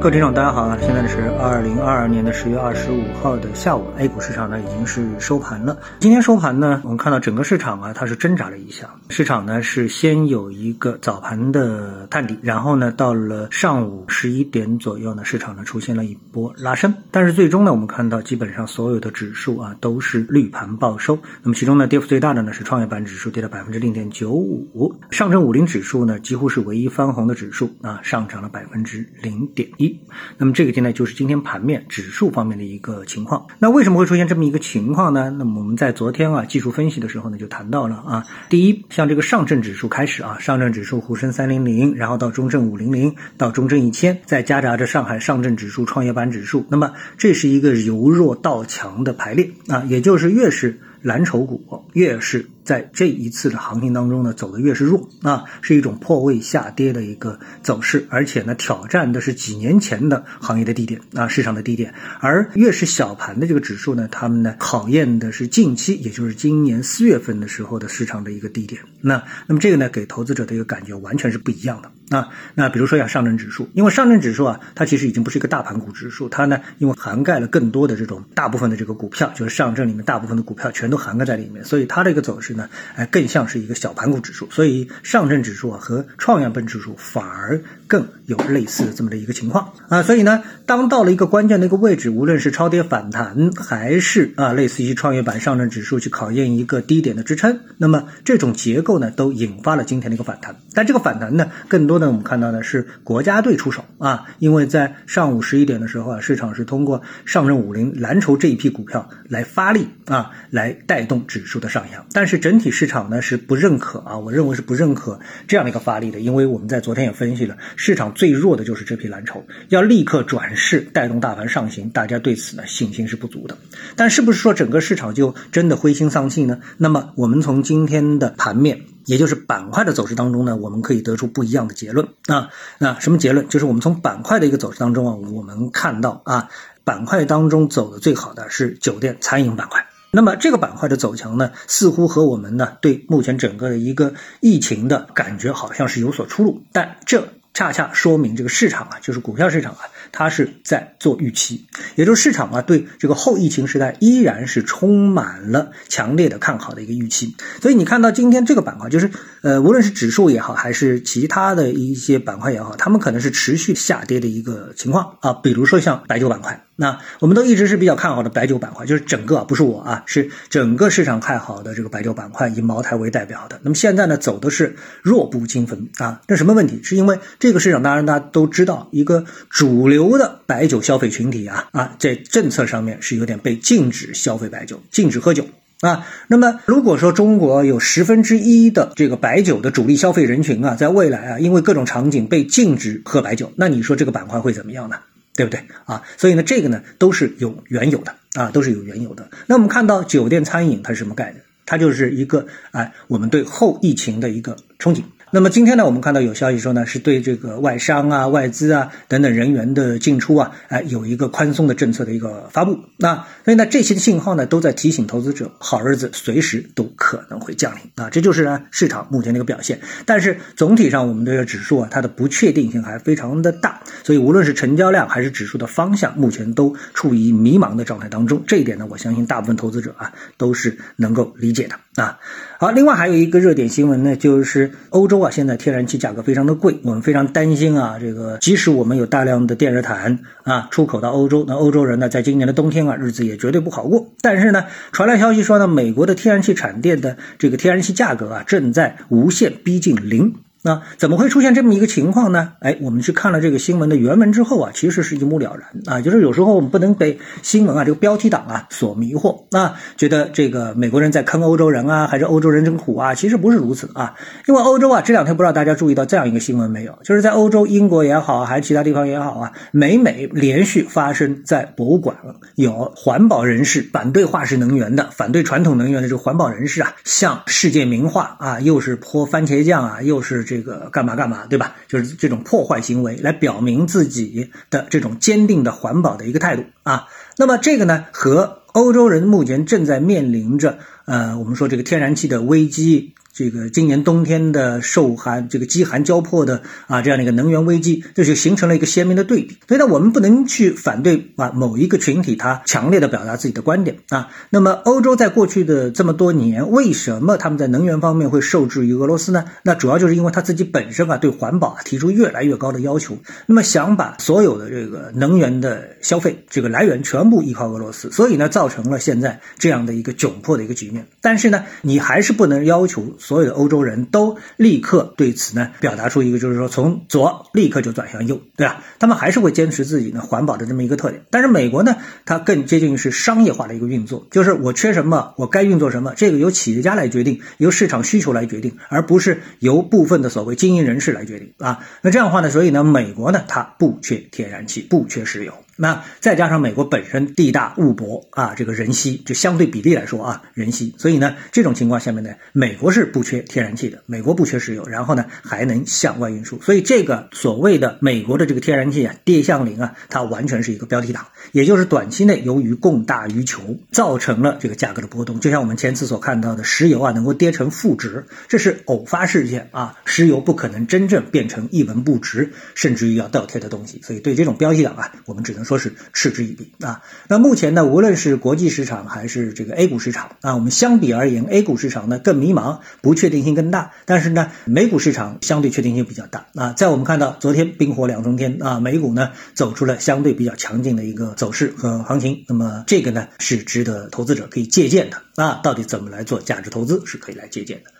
各位听众，大家好啊！现在是二零二二年的十月二十五号的下午，A 股市场呢已经是收盘了。今天收盘呢，我们看到整个市场啊，它是挣扎了一下。市场呢是先有一个早盘的探底，然后呢到了上午十一点左右呢，市场呢出现了一波拉升。但是最终呢，我们看到基本上所有的指数啊都是绿盘报收。那么其中呢，跌幅最大的呢是创业板指数跌了百分之零点九五，上证五零指数呢几乎是唯一翻红的指数啊，上涨了百分之零点一。那么这个现在就是今天盘面指数方面的一个情况。那为什么会出现这么一个情况呢？那么我们在昨天啊技术分析的时候呢就谈到了啊，第一，像这个上证指数开始啊，上证指数沪深三零零，然后到中证五零零，到中证一千，再夹杂着上海上证指数、创业板指数，那么这是一个由弱到强的排列啊，也就是越是蓝筹股越是。在这一次的行情当中呢，走的越是弱啊，是一种破位下跌的一个走势，而且呢，挑战的是几年前的行业的低点啊，市场的低点。而越是小盘的这个指数呢，他们呢考验的是近期，也就是今年四月份的时候的市场的一个低点。那那么这个呢，给投资者的一个感觉完全是不一样的啊。那比如说像上证指数，因为上证指数啊，它其实已经不是一个大盘股指数，它呢因为涵盖了更多的这种大部分的这个股票，就是上证里面大部分的股票全都涵盖在里面，所以它的一个走势呢。哎，更像是一个小盘股指数，所以上证指数啊和创业板指数反而更有类似的这么的一个情况啊，所以呢，当到了一个关键的一个位置，无论是超跌反弹，还是啊类似于创业板、上证指数去考验一个低点的支撑，那么这种结构呢，都引发了今天的一个反弹。但这个反弹呢，更多的我们看到的是国家队出手啊，因为在上午十一点的时候啊，市场是通过上证五零蓝筹这一批股票来发力啊，来带动指数的上扬，但是整体市场呢是不认可啊，我认为是不认可这样的一个发力的，因为我们在昨天也分析了，市场最弱的就是这批蓝筹，要立刻转势带动大盘上行，大家对此呢信心是不足的。但是不是说整个市场就真的灰心丧气呢？那么我们从今天的盘面，也就是板块的走势当中呢，我们可以得出不一样的结论啊。那什么结论？就是我们从板块的一个走势当中啊，我们看到啊，板块当中走的最好的是酒店餐饮板块。那么这个板块的走强呢，似乎和我们呢对目前整个的一个疫情的感觉好像是有所出入，但这恰恰说明这个市场啊，就是股票市场啊，它是在做预期，也就是市场啊对这个后疫情时代依然是充满了强烈的看好的一个预期。所以你看到今天这个板块，就是呃无论是指数也好，还是其他的一些板块也好，他们可能是持续下跌的一个情况啊，比如说像白酒板块。那我们都一直是比较看好的白酒板块，就是整个不是我啊，是整个市场看好的这个白酒板块，以茅台为代表的。那么现在呢，走的是弱不禁风啊。这什么问题？是因为这个市场，当然大家都知道，一个主流的白酒消费群体啊啊，在政策上面是有点被禁止消费白酒，禁止喝酒啊。那么如果说中国有十分之一的这个白酒的主力消费人群啊，在未来啊，因为各种场景被禁止喝白酒，那你说这个板块会怎么样呢？对不对啊？所以呢，这个呢都是有缘由的啊，都是有缘由的。那我们看到酒店餐饮它是什么概念？它就是一个哎，我们对后疫情的一个憧憬。那么今天呢，我们看到有消息说呢，是对这个外商啊、外资啊等等人员的进出啊，哎，有一个宽松的政策的一个发布。那所以呢，这些信号呢，都在提醒投资者，好日子随时都可能会降临啊。这就是呢市场目前的一个表现。但是总体上，我们这个指数啊，它的不确定性还非常的大，所以无论是成交量还是指数的方向，目前都处于迷茫的状态当中。这一点呢，我相信大部分投资者啊都是能够理解的啊。好，另外还有一个热点新闻呢，就是欧洲。啊，现在天然气价格非常的贵，我们非常担心啊。这个即使我们有大量的电热毯啊出口到欧洲，那欧洲人呢，在今年的冬天啊，日子也绝对不好过。但是呢，传来消息说呢，美国的天然气产电的这个天然气价格啊，正在无限逼近零。那怎么会出现这么一个情况呢？哎，我们去看了这个新闻的原文之后啊，其实是一目了然啊。就是有时候我们不能被新闻啊这个标题党啊所迷惑啊，觉得这个美国人在坑欧洲人啊，还是欧洲人真苦啊？其实不是如此啊。因为欧洲啊，这两天不知道大家注意到这样一个新闻没有？就是在欧洲，英国也好，还是其他地方也好啊，每每连续发生在博物馆有环保人士反对化石能源的、反对传统能源的这个环保人士啊，向世界名画啊，又是泼番茄酱啊，又是。这个干嘛干嘛，对吧？就是这种破坏行为，来表明自己的这种坚定的环保的一个态度啊。那么这个呢，和欧洲人目前正在面临着呃，我们说这个天然气的危机这个今年冬天的受寒，这个饥寒交迫的啊，这样的一个能源危机，这就形成了一个鲜明的对比。所以呢，我们不能去反对啊某一个群体他强烈的表达自己的观点啊。那么欧洲在过去的这么多年，为什么他们在能源方面会受制于俄罗斯呢？那主要就是因为他自己本身啊对环保啊提出越来越高的要求，那么想把所有的这个能源的消费这个来源全部依靠俄罗斯，所以呢，造成了现在这样的一个窘迫的一个局面。但是呢，你还是不能要求。所有的欧洲人都立刻对此呢表达出一个，就是说从左立刻就转向右，对吧？他们还是会坚持自己呢环保的这么一个特点。但是美国呢，它更接近于是商业化的一个运作，就是我缺什么，我该运作什么，这个由企业家来决定，由市场需求来决定，而不是由部分的所谓精英人士来决定啊。那这样的话呢，所以呢，美国呢，它不缺天然气，不缺石油。那再加上美国本身地大物博啊，这个人稀，就相对比例来说啊，人稀，所以呢，这种情况下面呢，美国是不缺天然气的，美国不缺石油，然后呢，还能向外运输，所以这个所谓的美国的这个天然气啊，跌向零啊，它完全是一个标题党，也就是短期内由于供大于求，造成了这个价格的波动，就像我们前次所看到的石油啊，能够跌成负值，这是偶发事件啊，石油不可能真正变成一文不值，甚至于要倒贴的东西，所以对这种标题党啊，我们只能说说是嗤之以鼻啊。那目前呢，无论是国际市场还是这个 A 股市场啊，我们相比而言，A 股市场呢更迷茫，不确定性更大。但是呢，美股市场相对确定性比较大啊。在我们看到昨天冰火两重天啊，美股呢走出了相对比较强劲的一个走势和行情。那么这个呢是值得投资者可以借鉴的啊。到底怎么来做价值投资是可以来借鉴的。